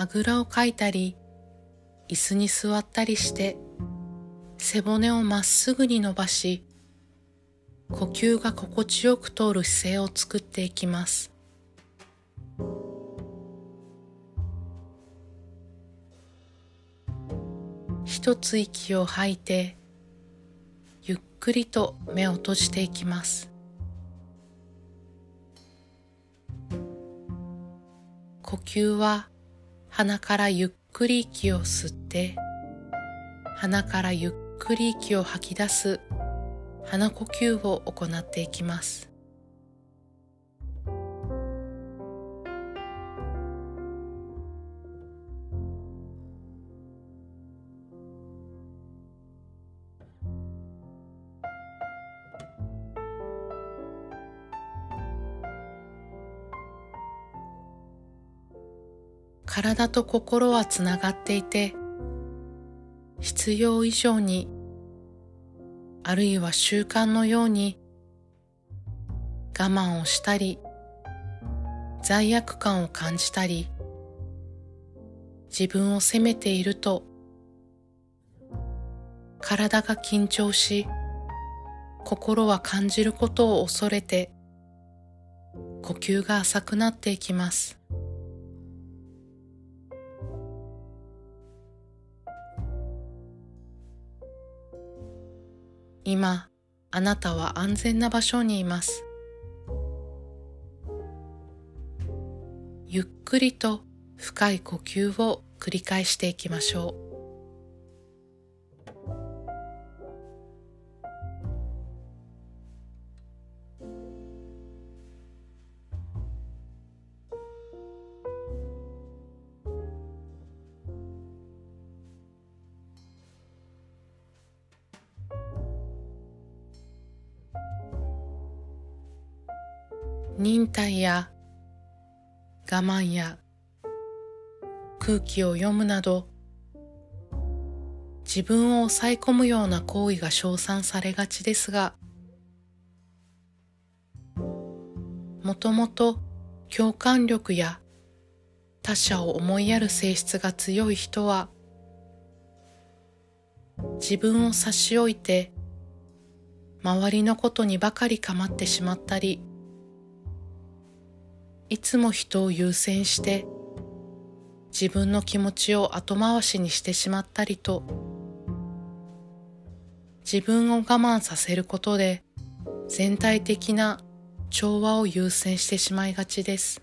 あぐらをかいたり椅子に座ったりして背骨をまっすぐに伸ばし呼吸が心地よく通る姿勢を作っていきます。一つ息を吐いてゆっくりと目を閉じていきます。呼吸は鼻からゆっくり息を吸って鼻からゆっくり息を吐き出す鼻呼吸を行っていきます。体と心はつながっていて必要以上にあるいは習慣のように我慢をしたり罪悪感を感じたり自分を責めていると体が緊張し心は感じることを恐れて呼吸が浅くなっていきます。今あなたは安全な場所にいます。ゆっくりと深い呼吸を繰り返していきましょう。忍耐や我慢や空気を読むなど自分を抑え込むような行為が称賛されがちですがもともと共感力や他者を思いやる性質が強い人は自分を差し置いて周りのことにばかり構ってしまったりいつも人を優先して自分の気持ちを後回しにしてしまったりと自分を我慢させることで全体的な調和を優先してしまいがちです。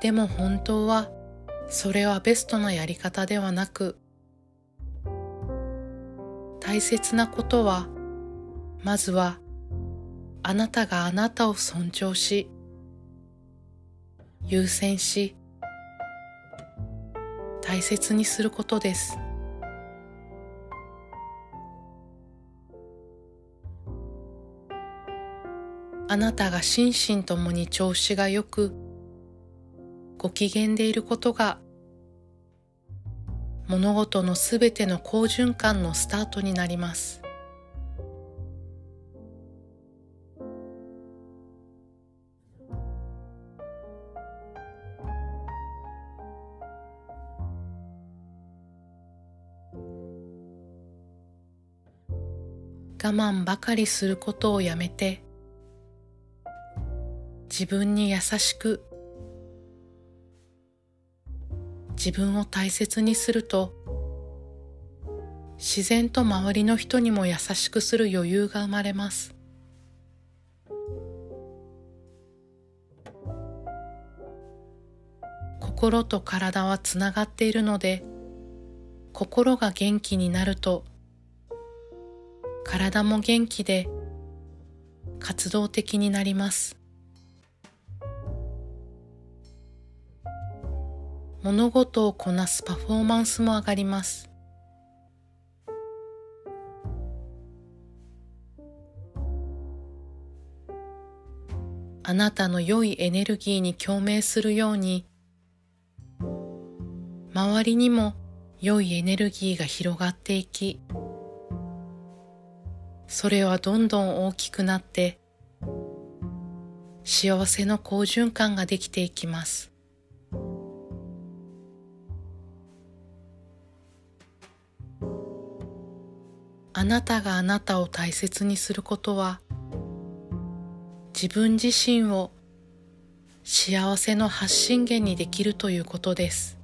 でも本当はそれはベストなやり方ではなく大切なことはまずはあなたがあなたを尊重し優先し大切にすることです。あなたが心身ともに調子がよくご機嫌でいることが物事のすべての好循環のスタートになります。我慢ばかりすることをやめて自分に優しく自分を大切にすると自然と周りの人にも優しくする余裕が生まれます。心と体はつながっているので心が元気になると体も元気で活動的になります。物事をこなすパフォーマンスも上がります。あなたの良いエネルギーに共鳴するように周りにも良いエネルギーが広がっていきそれはどんどん大きくなって幸せの好循環ができていきます。あなたがあなたを大切にすることは自分自身を幸せの発信源にできるということです。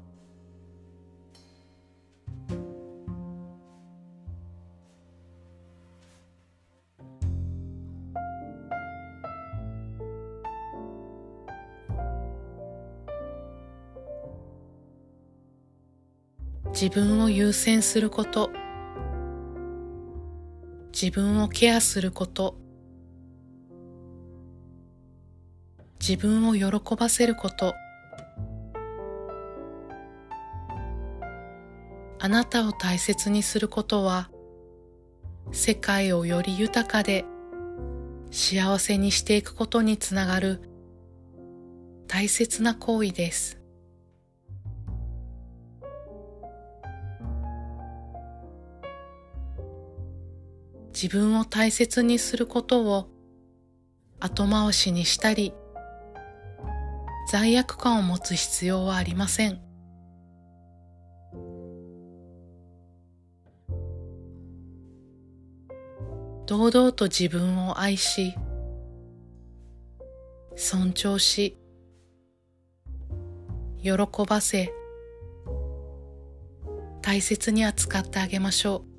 自分を優先すること。自分をケアすること。自分を喜ばせること。あなたを大切にすることは世界をより豊かで幸せにしていくことにつながる大切な行為です。自分を大切にすることを後回しにしたり罪悪感を持つ必要はありません。堂々と自分を愛し尊重し喜ばせ大切に扱ってあげましょう。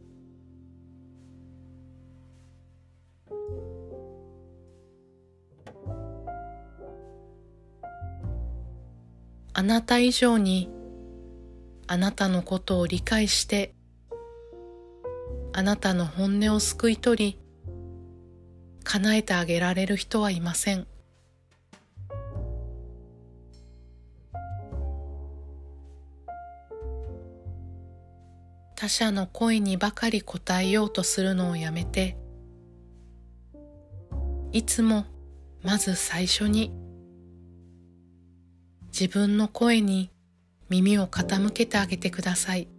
あなた以上にあなたのことを理解してあなたの本音をすくい取り叶えてあげられる人はいません。他者の声にばかり応えようとするのをやめていつもまず最初に自分の声に耳を傾けてあげてください。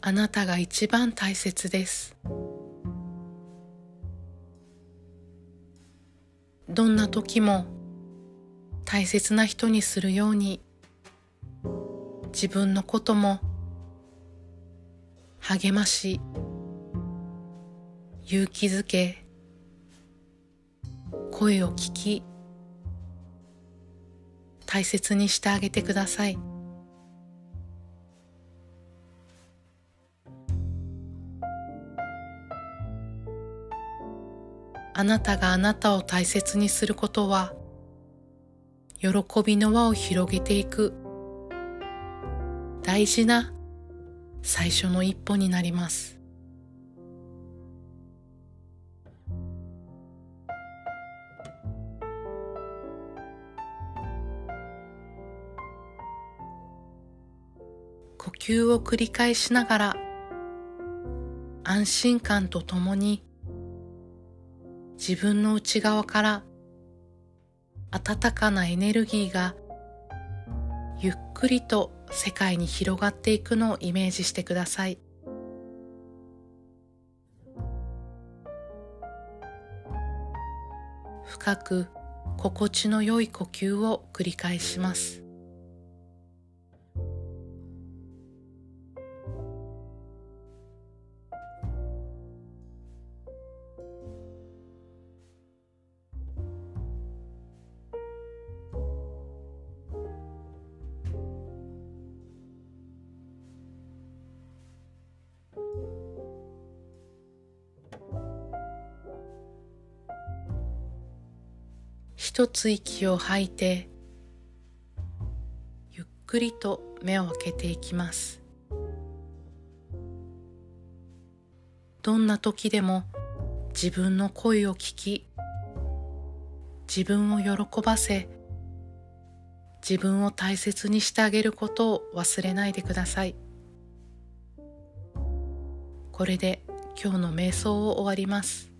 あなたが一番大切です。どんな時も大切な人にするように自分のことも励まし勇気づけ声を聞き大切にしてあげてください。あなたがあなたを大切にすることは喜びの輪を広げていく大事な最初の一歩になります。呼吸を繰り返しながら安心感とともに自分の内側から温かなエネルギーがゆっくりと世界に広がっていくのをイメージしてください。深く心地の良い呼吸を繰り返します。一つ息を吐いてゆっくりと目を開けていきます。どんな時でも自分の声を聞き自分を喜ばせ自分を大切にしてあげることを忘れないでください。これで今日の瞑想を終わります。